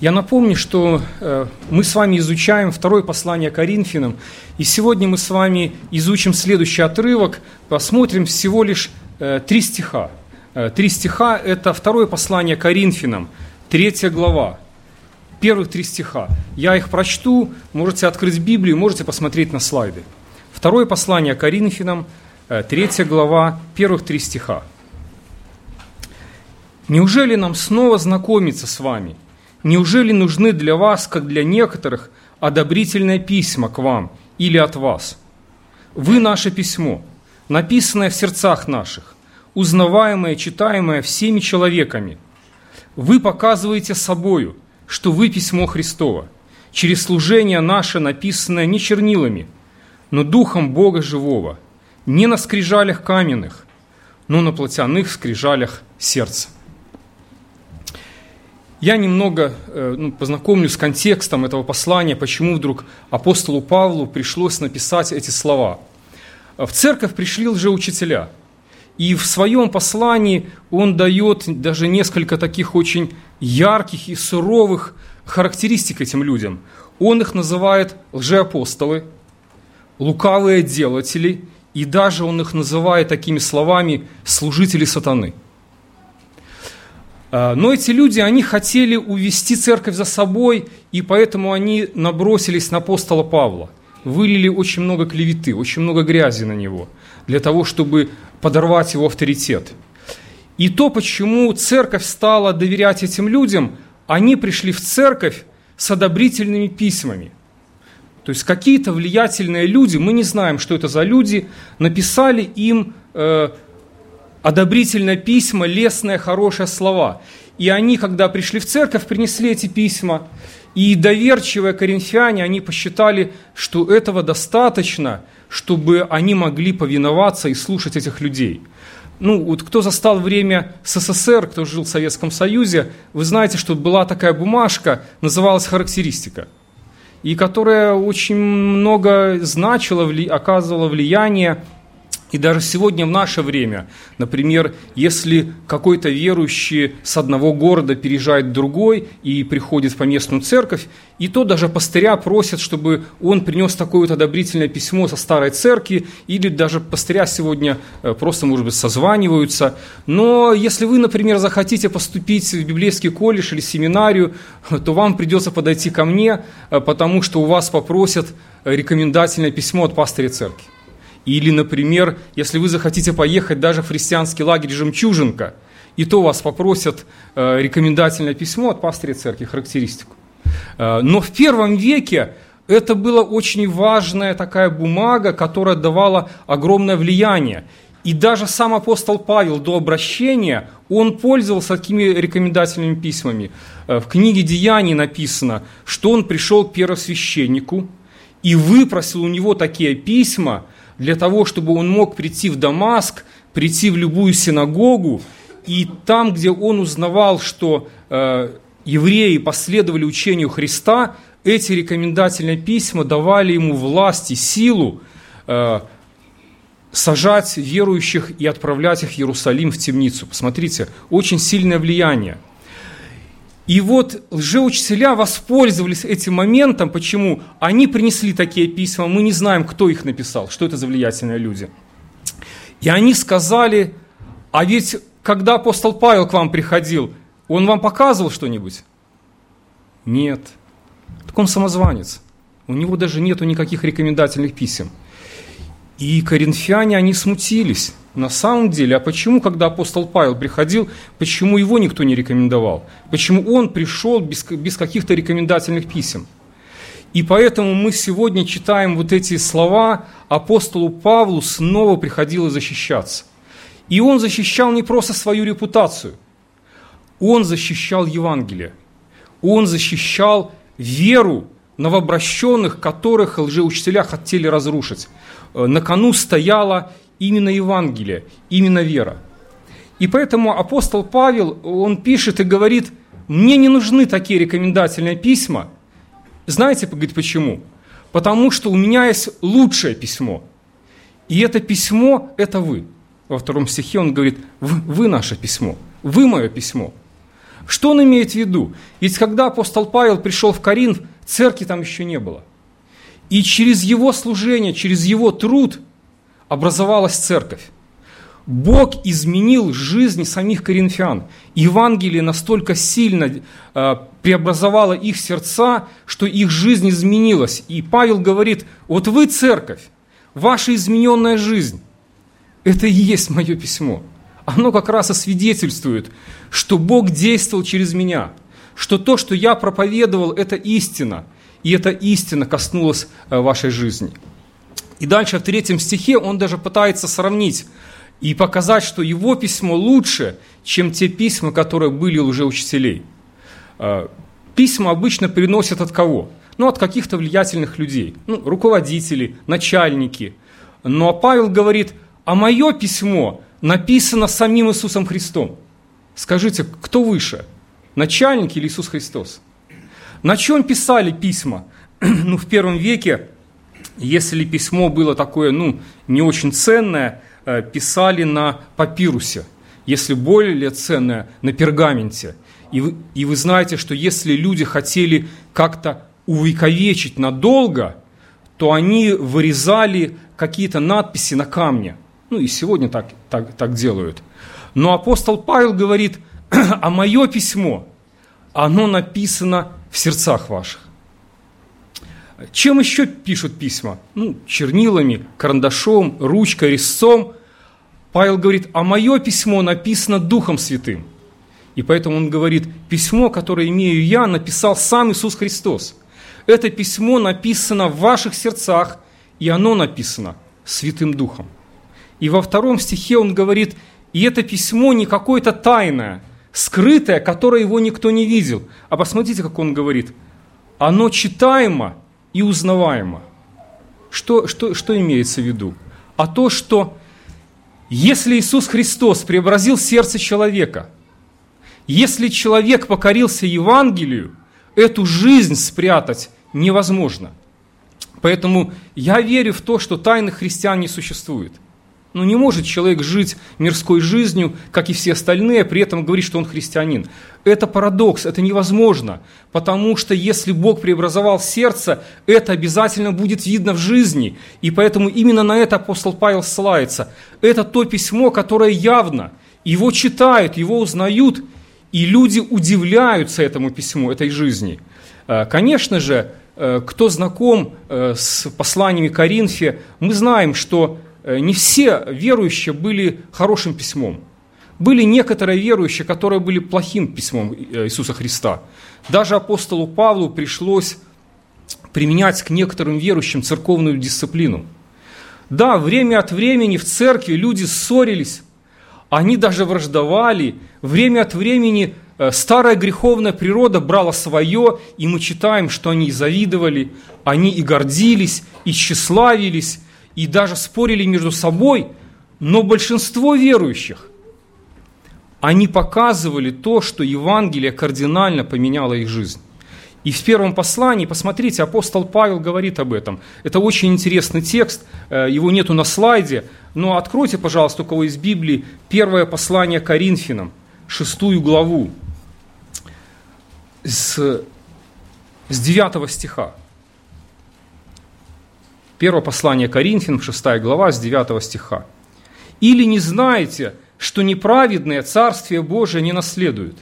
Я напомню, что э, мы с вами изучаем второе послание Коринфянам, и сегодня мы с вами изучим следующий отрывок, посмотрим всего лишь э, три стиха. Э, три стиха – это второе послание Коринфянам, третья глава, первых три стиха. Я их прочту, можете открыть Библию, можете посмотреть на слайды. Второе послание Коринфянам, третья глава, первых три стиха. «Неужели нам снова знакомиться с вами – Неужели нужны для вас, как для некоторых, одобрительные письма к вам или от вас? Вы наше письмо, написанное в сердцах наших, узнаваемое, читаемое всеми человеками. Вы показываете собою, что вы письмо Христово, через служение наше, написанное не чернилами, но духом Бога живого, не на скрижалях каменных, но на плотяных скрижалях сердца. Я немного э, ну, познакомлюсь с контекстом этого послания, почему вдруг апостолу Павлу пришлось написать эти слова. В церковь пришли лжеучителя, и в своем послании он дает даже несколько таких очень ярких и суровых характеристик этим людям. Он их называет лжеапостолы, лукавые делатели, и даже он их называет такими словами «служители сатаны». А, но эти люди, они хотели увести церковь за собой, и поэтому они набросились на апостола Павла. Вылили очень много клеветы, очень много грязи на него, для того, чтобы подорвать его авторитет. И то, почему церковь стала доверять этим людям, они пришли в церковь с одобрительными письмами. То есть какие-то влиятельные люди, мы не знаем, что это за люди, написали им э, одобрительные письма, лестные, хорошие слова. И они, когда пришли в церковь, принесли эти письма. И доверчивые коринфяне, они посчитали, что этого достаточно, чтобы они могли повиноваться и слушать этих людей. Ну, вот кто застал время СССР, кто жил в Советском Союзе, вы знаете, что была такая бумажка, называлась «Характеристика», и которая очень много значила, оказывала влияние и даже сегодня в наше время, например, если какой-то верующий с одного города переезжает в другой и приходит в поместную церковь, и то даже пастыря просят, чтобы он принес такое вот одобрительное письмо со старой церкви, или даже пастыря сегодня э, просто, может быть, созваниваются. Но если вы, например, захотите поступить в библейский колледж или семинарию, то вам придется подойти ко мне, э, потому что у вас попросят рекомендательное письмо от пастыря церкви. Или, например, если вы захотите поехать даже в христианский лагерь «Жемчужинка», и то вас попросят э, рекомендательное письмо от пастыря церкви, характеристику. Э, но в первом веке это была очень важная такая бумага, которая давала огромное влияние. И даже сам апостол Павел до обращения, он пользовался такими рекомендательными письмами. Э, в книге «Деяний» написано, что он пришел к первосвященнику и выпросил у него такие письма – для того, чтобы он мог прийти в Дамаск, прийти в любую синагогу, и там, где он узнавал, что э, евреи последовали учению Христа, эти рекомендательные письма давали ему власть и силу э, сажать верующих и отправлять их в Иерусалим в темницу. Посмотрите, очень сильное влияние – и вот лжеучителя воспользовались этим моментом. Почему? Они принесли такие письма, мы не знаем, кто их написал, что это за влиятельные люди. И они сказали, а ведь когда апостол Павел к вам приходил, он вам показывал что-нибудь? Нет. Так он самозванец. У него даже нету никаких рекомендательных писем. И коринфяне, они смутились. На самом деле, а почему, когда апостол Павел приходил, почему его никто не рекомендовал? Почему он пришел без, без каких-то рекомендательных писем? И поэтому мы сегодня читаем вот эти слова, апостолу Павлу снова приходилось защищаться. И он защищал не просто свою репутацию, он защищал Евангелие, он защищал веру новообращенных, которых лжеучителя хотели разрушить. Э, на кону стояла именно Евангелие, именно вера. И поэтому апостол Павел, он пишет и говорит, мне не нужны такие рекомендательные письма. Знаете, говорит, почему? Потому что у меня есть лучшее письмо. И это письмо – это вы. Во втором стихе он говорит, вы, вы наше письмо, вы мое письмо. Что он имеет в виду? Ведь когда апостол Павел пришел в Коринф, церкви там еще не было. И через его служение, через его труд образовалась церковь. Бог изменил жизнь самих коринфян. Евангелие настолько сильно э, преобразовало их сердца, что их жизнь изменилась. И Павел говорит, вот вы церковь, ваша измененная жизнь, это и есть мое письмо. Оно как раз и свидетельствует, что Бог действовал через меня, что то, что я проповедовал, это истина, и эта истина коснулась э, вашей жизни. И дальше в третьем стихе он даже пытается сравнить и показать, что его письмо лучше, чем те письма, которые были уже учителей. А, письма обычно приносят от кого? Ну, от каких-то влиятельных людей, ну, руководители, начальники. Но Павел говорит, а мое письмо написано самим Иисусом Христом. Скажите, кто выше, начальник или Иисус Христос? На чем писали письма? ну, в первом веке, если письмо было такое, ну, не очень ценное, Э, писали на папирусе, если более ценное, на пергаменте. И вы, и вы знаете, что если люди хотели как-то увековечить надолго, то они вырезали какие-то надписи на камне. Ну и сегодня так, так, так делают. Но апостол Павел говорит, а мое письмо, оно написано в сердцах ваших. Чем еще пишут письма? Ну, чернилами, карандашом, ручкой, резцом. Павел говорит, а мое письмо написано Духом Святым. И поэтому он говорит, письмо, которое имею я, написал сам Иисус Христос. Это письмо написано в ваших сердцах, и оно написано Святым Духом. И во втором стихе он говорит, и это письмо не какое-то тайное, скрытое, которое его никто не видел. А посмотрите, как он говорит, оно читаемо и узнаваемо. Что, что, что имеется в виду? А то, что если Иисус Христос преобразил сердце человека, если человек покорился Евангелию, эту жизнь спрятать невозможно. Поэтому я верю в то, что тайны христиан не существует – ну не может человек жить мирской жизнью, как и все остальные, при этом говорить, что он христианин. Это парадокс, это невозможно, потому что если Бог преобразовал сердце, это обязательно будет видно в жизни. И поэтому именно на это апостол Павел ссылается. Это то письмо, которое явно, его читают, его узнают, и люди удивляются этому письму, этой жизни. Э, конечно же, э, кто знаком э, с посланиями Коринфе, мы знаем, что не все верующие были хорошим письмом. Были некоторые верующие, которые были плохим письмом э, Иисуса Христа. Даже апостолу Павлу пришлось применять к некоторым верующим церковную дисциплину. Да, время от времени в церкви люди ссорились, они даже враждовали, время от времени э, старая греховная природа брала свое, и мы читаем, что они и завидовали, они и гордились, и тщеславились, и даже спорили между собой, но большинство верующих, они показывали то, что Евангелие кардинально поменяло их жизнь. И в первом послании, посмотрите, апостол Павел говорит об этом. Это очень интересный текст, э, его нету на слайде, но откройте, пожалуйста, у кого из Библии, первое послание Коринфянам, шестую главу, с, с 9 стиха. Первое послание Коринфянам, 6 глава, с 9 стиха. «Или не знаете, что неправедные Царствие Божие не наследуют?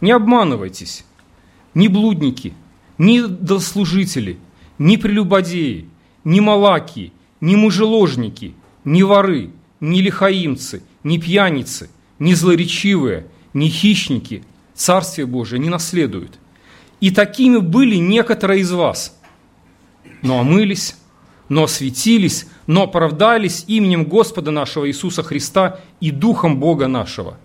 Не обманывайтесь, ни блудники, ни дослужители, ни прелюбодеи, ни малаки, ни мужеложники, ни воры, ни лихаимцы, ни пьяницы, ни злоречивые, ни хищники Царствие Божие не наследуют. И такими были некоторые из вас, но омылись, но осветились, но оправдались именем Господа нашего Иисуса Христа и Духом Бога нашего.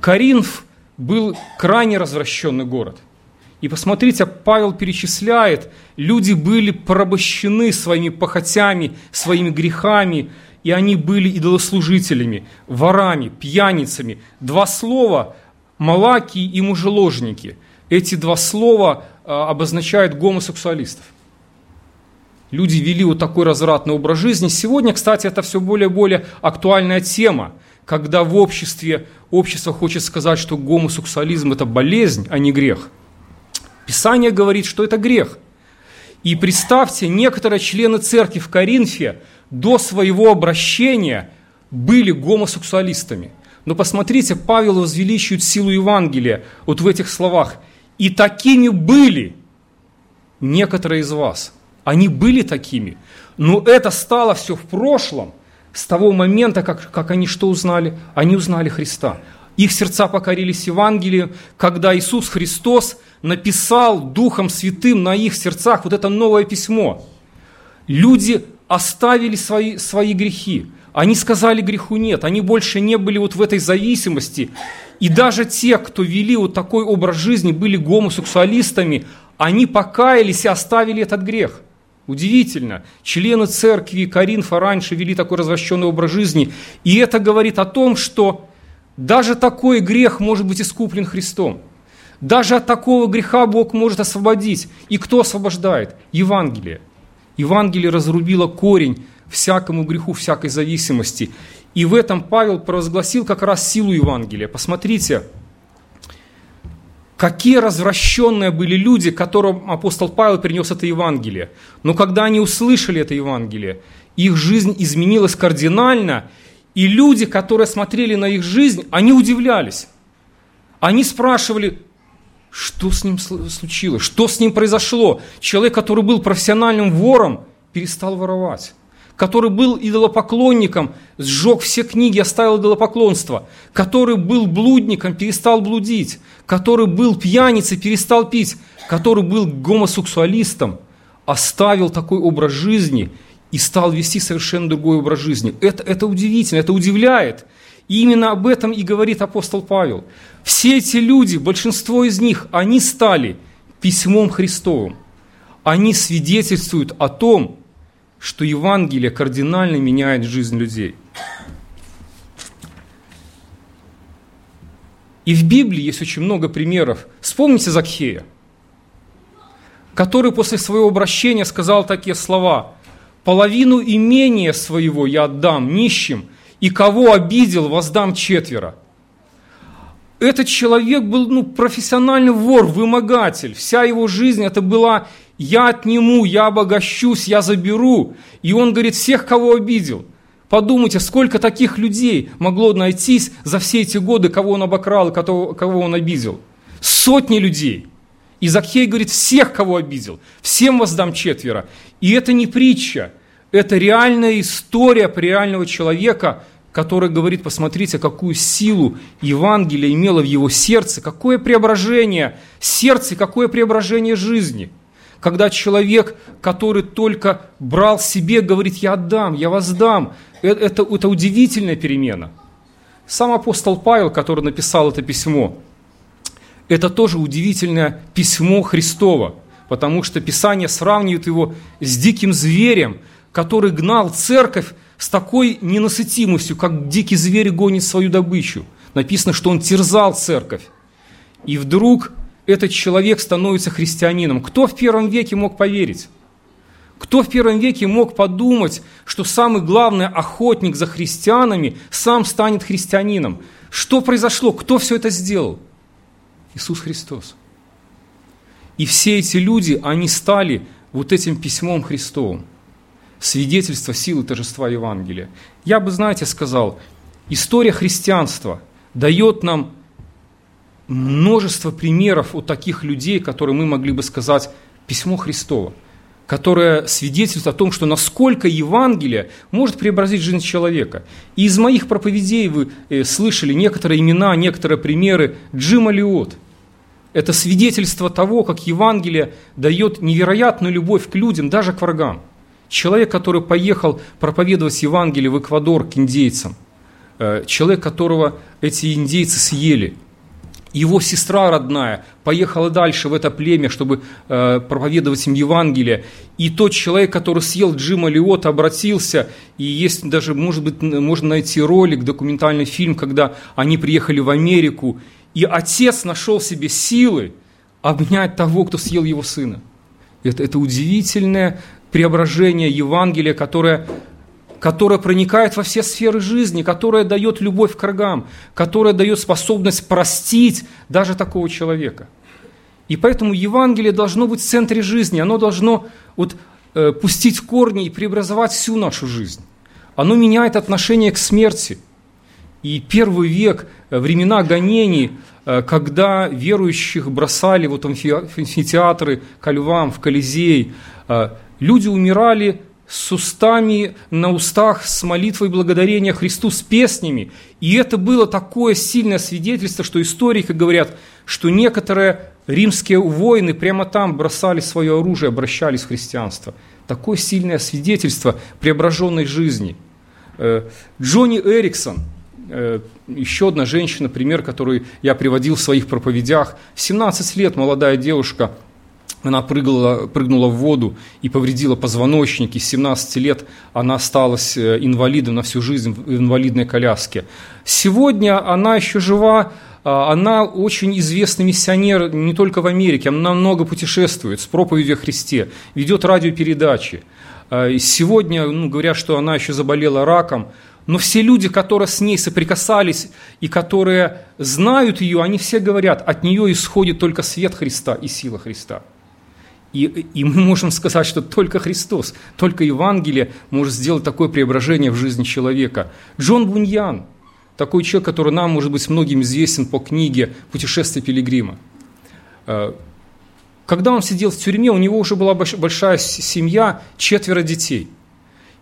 Каринф был крайне развращенный город. И посмотрите, Павел перечисляет, люди были порабощены своими похотями, своими грехами, и они были идолослужителями, ворами, пьяницами. Два слова – малаки и мужеложники. Эти два слова а, обозначают гомосексуалистов – люди вели вот такой развратный образ жизни. Сегодня, кстати, это все более и более актуальная тема. когда в обществе общество хочет сказать, что гомосексуализм – это болезнь, а не грех. Писание говорит, что это грех. И представьте, некоторые члены церкви в Коринфе до своего обращения были гомосексуалистами. Но посмотрите, Павел возвеличивает силу Евангелия вот в этих словах. «И такими были некоторые из вас». Они были такими. Но это стало все в прошлом – с того момента, как, как они что узнали? Они узнали Христа. Их сердца покорились Евангелию, когда Иисус Христос написал Духом Святым на их сердцах вот это новое письмо. Люди оставили свои, свои грехи. Они сказали греху нет, они больше не были вот в этой зависимости. И даже те, кто вели вот такой образ жизни, были гомосексуалистами, они покаялись и оставили этот грех – Удивительно. Члены церкви Каринфа раньше вели такой развращенный образ жизни. И это говорит о том, что даже такой грех может быть искуплен Христом. Даже от такого греха Бог может освободить. И кто освобождает? Евангелие. Евангелие разрубило корень всякому греху, всякой зависимости. И в этом Павел провозгласил как раз силу Евангелия. Посмотрите, Какие развращенные были люди, которым апостол Павел принес это Евангелие. Но когда они услышали это Евангелие, их жизнь изменилась кардинально, и люди, которые смотрели на их жизнь, они удивлялись. Они спрашивали, что с ним случилось, что с ним произошло. Человек, который был профессиональным вором, перестал воровать который был идолопоклонником, сжег все книги, оставил идолопоклонство, который был блудником, перестал блудить, который был пьяницей, перестал пить, который был гомосексуалистом, оставил такой образ жизни и стал вести совершенно другой образ жизни. Это, это удивительно, это удивляет. И именно об этом и говорит апостол Павел. Все эти люди, большинство из них, они стали письмом Христовым. Они свидетельствуют о том, что Евангелие кардинально меняет жизнь людей. И в Библии есть очень много примеров. Вспомните Закхея, который после своего обращения сказал такие слова. «Половину имения своего я отдам нищим, и кого обидел, воздам четверо». Этот человек был ну, профессиональный вор, вымогатель. Вся его жизнь это была я отниму, я обогащусь, я заберу. И он говорит, всех, кого обидел. Подумайте, сколько таких людей могло найтись за все эти годы, кого он обокрал кого, кого он обидел. Сотни людей. И Закхей говорит, всех, кого обидел, всем воздам четверо. И это не притча, это реальная история реального человека, который говорит, посмотрите, какую силу Евангелие имело в его сердце, какое преображение сердца, какое преображение жизни – когда человек, который только брал себе, говорит, я отдам, я воздам. Это, это, это удивительная перемена. Сам апостол Павел, который написал это письмо, это тоже удивительное письмо Христова, потому что Писание сравнивает его с диким зверем, который гнал церковь с такой ненасытимостью, как дикий зверь гонит свою добычу. Написано, что он терзал церковь. И вдруг этот человек становится христианином. Кто в первом веке мог поверить? Кто в первом веке мог подумать, что самый главный охотник за христианами сам станет христианином? Что произошло? Кто все это сделал? Иисус Христос. И все эти люди, они стали вот этим письмом Христовым. Свидетельство силы торжества Евангелия. Я бы, знаете, сказал, история христианства дает нам множество примеров у таких людей, которые мы могли бы сказать письмо Христово, которое свидетельствует о том, что насколько Евангелие может преобразить жизнь человека. И из моих проповедей вы э, слышали некоторые имена, некоторые примеры Джима Лиот. Это свидетельство того, как Евангелие дает невероятную любовь к людям, даже к врагам. Человек, который поехал проповедовать Евангелие в Эквадор к индейцам, э, человек, которого эти индейцы съели – его сестра родная поехала дальше в это племя, чтобы э, проповедовать им Евангелие. И тот человек, который съел Джима Лиота, обратился, и есть даже, может быть, можно найти ролик, документальный фильм, когда они приехали в Америку, и отец нашел себе силы обнять того, кто съел его сына. Это, это удивительное преображение Евангелия, которое которая проникает во все сферы жизни, которая дает любовь к врагам, которая дает способность простить даже такого человека. И поэтому Евангелие должно быть в центре жизни, оно должно вот, э, пустить корни и преобразовать всю нашу жизнь. Оно меняет отношение к смерти. И первый век, э, времена гонений, э, когда верующих бросали вот в амфитеатры, ко львам, в Колизей, э, люди умирали с устами на устах, с молитвой благодарения Христу, с песнями. И это было такое сильное свидетельство, что историки говорят, что некоторые римские воины прямо там бросали свое оружие, обращались в христианство. Такое сильное свидетельство преображенной жизни. Э, Джонни Эриксон, э, еще одна женщина, пример, который я приводил в своих проповедях. В 17 лет молодая девушка она прыгала, прыгнула в воду и повредила позвоночник, и с 17 лет она осталась э, инвалидом на всю жизнь в инвалидной коляске. Сегодня она еще жива, а, она очень известный миссионер не только в Америке, она много путешествует с проповедью о Христе, ведет радиопередачи. А, сегодня ну, говорят, что она еще заболела раком, но все люди, которые с ней соприкасались и которые знают ее, они все говорят, от нее исходит только свет Христа и сила Христа. И, и мы можем сказать, что только Христос, только Евангелие может сделать такое преображение в жизни человека. Джон Буньян, такой человек, который нам, может быть, многим известен по книге «Путешествие пилигрима». Э, когда он сидел в тюрьме, у него уже была большая семья, четверо детей.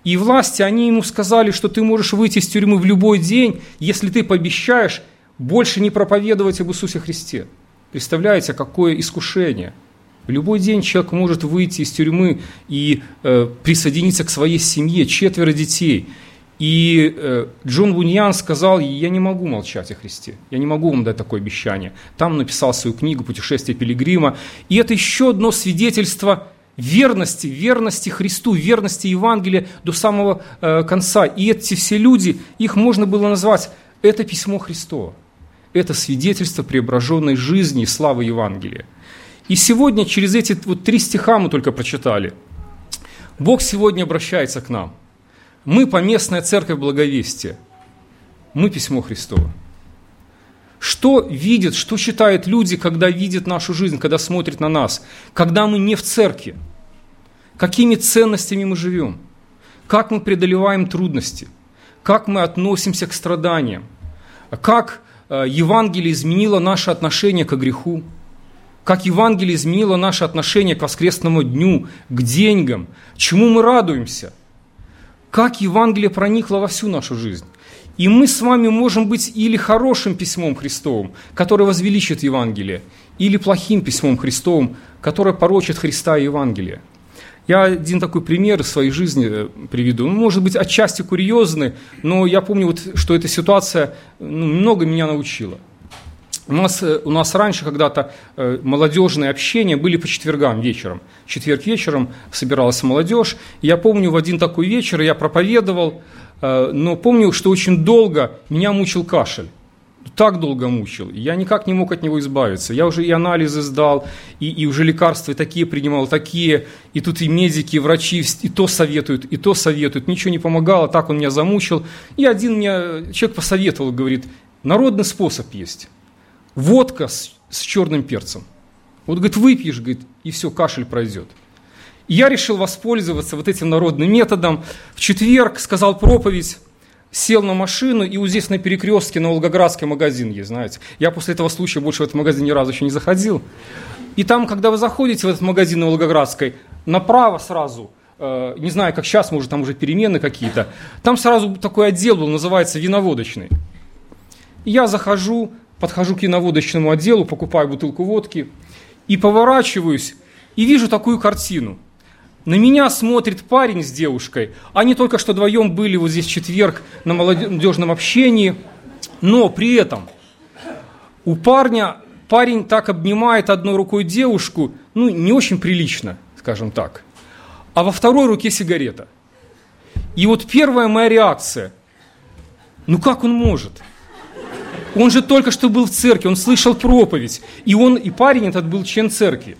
И власти, они ему сказали, что ты можешь выйти из тюрьмы в любой день, если ты пообещаешь больше не проповедовать об Иисусе Христе. Представляете, какое искушение – любой день человек может выйти из тюрьмы и э, присоединиться к своей семье, четверо детей. И э, Джон Буньян сказал, я не могу молчать о Христе, я не могу вам дать такое обещание. Там написал свою книгу «Путешествие пилигрима». И это еще одно свидетельство верности, верности Христу, верности Евангелия до самого э, конца. И эти все люди, их можно было назвать, это письмо Христова. Это свидетельство преображенной жизни и славы Евангелия. И сегодня через эти вот три стиха мы только прочитали. Бог сегодня обращается к нам. Мы поместная церковь благовестия. Мы письмо Христово. Что видят, что читают люди, когда видят нашу жизнь, когда смотрят на нас, когда мы не в церкви? Какими ценностями мы живем? Как мы преодолеваем трудности? Как мы относимся к страданиям? Как э, Евангелие изменило наше отношение к греху? Как Евангелие изменило наше отношение к воскресному дню, к деньгам, чему мы радуемся, как Евангелие проникло во всю нашу жизнь. И мы с вами можем быть или хорошим письмом Христовым, которое возвеличит Евангелие, или плохим письмом Христовым, которое порочит Христа и Евангелие. Я один такой пример из своей жизни э, приведу. Ну, может быть, отчасти курьезный, но я помню, вот, что эта ситуация ну, много меня научила – у нас, э, у нас раньше когда-то э, молодежные общения были по четвергам вечером. В четверг вечером собиралась молодежь. Я помню, в один такой вечер я проповедовал, э, но помню, что очень долго меня мучил кашель. Так долго мучил. Я никак не мог от него избавиться. Я уже и анализы сдал, и, и уже лекарства такие принимал, такие. И тут и медики, и врачи, и то советуют, и то советуют. Ничего не помогало, так он меня замучил. И один мне человек посоветовал, говорит, народный способ есть водка с, с черным перцем. Вот, говорит, выпьешь, говорит, и все, кашель пройдет. И я решил воспользоваться вот этим народным методом. В четверг сказал проповедь, сел на машину, и вот здесь на перекрестке, на Волгоградский магазин есть, знаете. Я после этого случая больше в этот магазин ни разу еще не заходил. И там, когда вы заходите в этот магазин на Волгоградской, направо сразу, э, не знаю, как сейчас, может, там уже перемены какие-то, там сразу такой отдел был, называется виноводочный. И я захожу, подхожу к виноводочному отделу, покупаю бутылку водки и поворачиваюсь, и вижу такую картину. На меня смотрит парень с девушкой. Они только что вдвоем были вот здесь в четверг на молодежном общении, но при этом у парня парень так обнимает одной рукой девушку, ну, не очень прилично, скажем так, а во второй руке сигарета. И вот первая моя реакция, ну как он может – он же только что был в церкви, он слышал проповедь. И он, и парень этот был член церкви.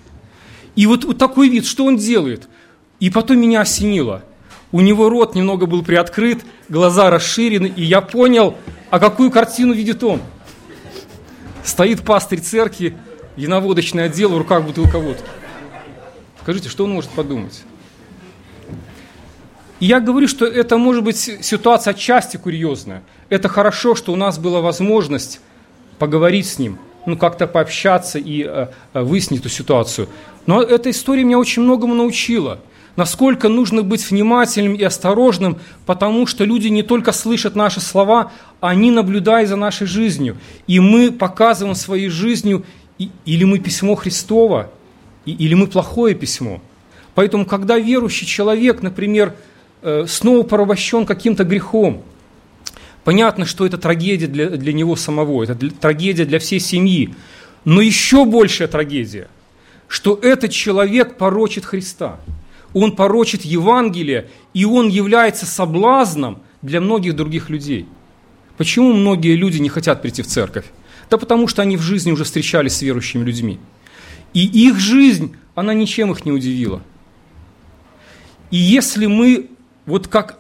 И вот, вот такой вид, что он делает? И потом меня осенило. у него рот немного был приоткрыт, глаза расширены, и я понял, а какую картину видит он. Стоит пастырь церкви, виноводочный отдел, в руках бутылка водки. Скажите, что он может подумать? И я говорю, что это может быть ситуация отчасти курьезная. Это хорошо, что у нас была возможность поговорить с ним, ну как-то пообщаться и э, э выяснить эту ситуацию. Но эта история меня очень многому научила – насколько нужно быть внимательным и осторожным, потому что люди не только слышат наши слова, они наблюдают за нашей жизнью. И мы показываем своей жизнью, или мы письмо Христово, или мы плохое письмо. Поэтому, когда верующий человек, например, э, снова порабощен каким-то грехом, понятно, что это трагедия для, для него самого, это для, трагедия для всей семьи. Но еще большая трагедия, что этот человек порочит Христа – он порочит Евангелие, и он является соблазном для многих других людей. Почему многие люди не хотят прийти в церковь? Да потому что они в жизни уже встречались с верующими людьми. И их жизнь, она ничем их не удивила. И если мы, вот как,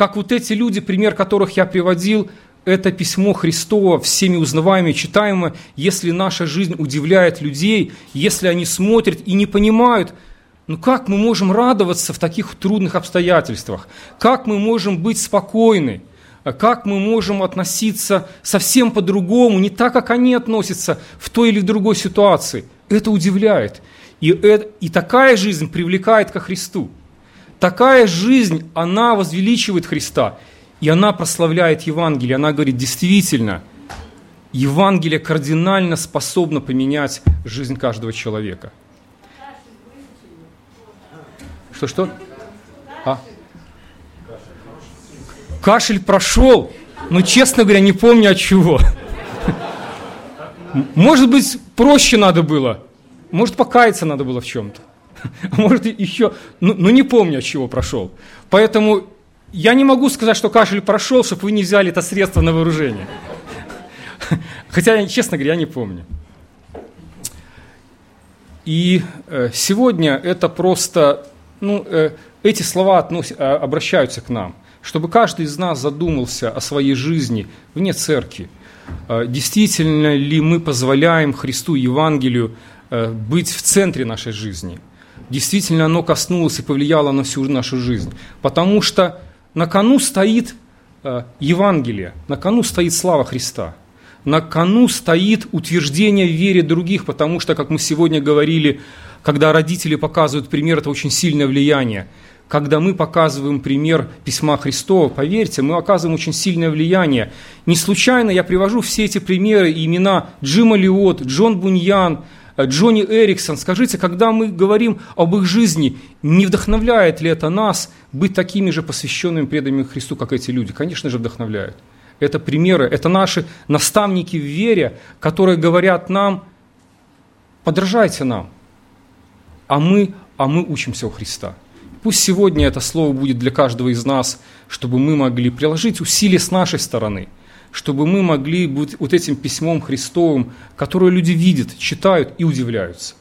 как вот эти люди, пример которых я приводил, это письмо Христово, всеми узнаваемое, читаемое, если наша жизнь удивляет людей, если они смотрят и не понимают – ну как мы можем радоваться в таких трудных обстоятельствах? Как мы можем быть спокойны? Как мы можем относиться совсем по-другому, не так, как они относятся в той или другой ситуации? Это удивляет. И, это, и такая жизнь привлекает ко Христу. Такая жизнь, она возвеличивает Христа. И она прославляет Евангелие. Она говорит, действительно, Евангелие кардинально способно поменять жизнь каждого человека. Что-что? А? Кашель прошел, но, честно говоря, не помню от чего. Может быть, проще надо было. Может, покаяться надо было в чем-то. Может, еще... Ну, ну, не помню, от чего прошел. Поэтому я не могу сказать, что кашель прошел, чтобы вы не взяли это средство на вооружение. Хотя, честно говоря, я не помню. И э, сегодня это просто ну, э, эти слова относ, а, обращаются к нам, чтобы каждый из нас задумался о своей жизни вне церкви. А, действительно ли мы позволяем Христу Евангелию э, быть в центре нашей жизни? Действительно оно коснулось и повлияло на всю нашу жизнь? Потому что на кону стоит э, Евангелие, на кону стоит слава Христа – на кону стоит утверждение в вере других, потому что, как мы сегодня говорили, когда родители показывают пример, это очень сильное влияние. Когда мы показываем пример письма Христова, поверьте, мы оказываем очень сильное влияние. Не случайно я привожу все эти примеры имена Джима Лиот, Джон Буньян, Джонни Эриксон. Скажите, когда мы говорим об их жизни, не вдохновляет ли это нас быть такими же посвященными преданными Христу, как эти люди? Конечно же, вдохновляет. Это примеры, это наши наставники в вере, которые говорят нам, подражайте нам – а мы, а мы учимся у Христа. Пусть сегодня это слово будет для каждого из нас, чтобы мы могли приложить усилия с нашей стороны, чтобы мы могли быть вот этим письмом Христовым, которое люди видят, читают и удивляются.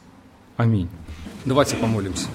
Аминь. Давайте помолимся.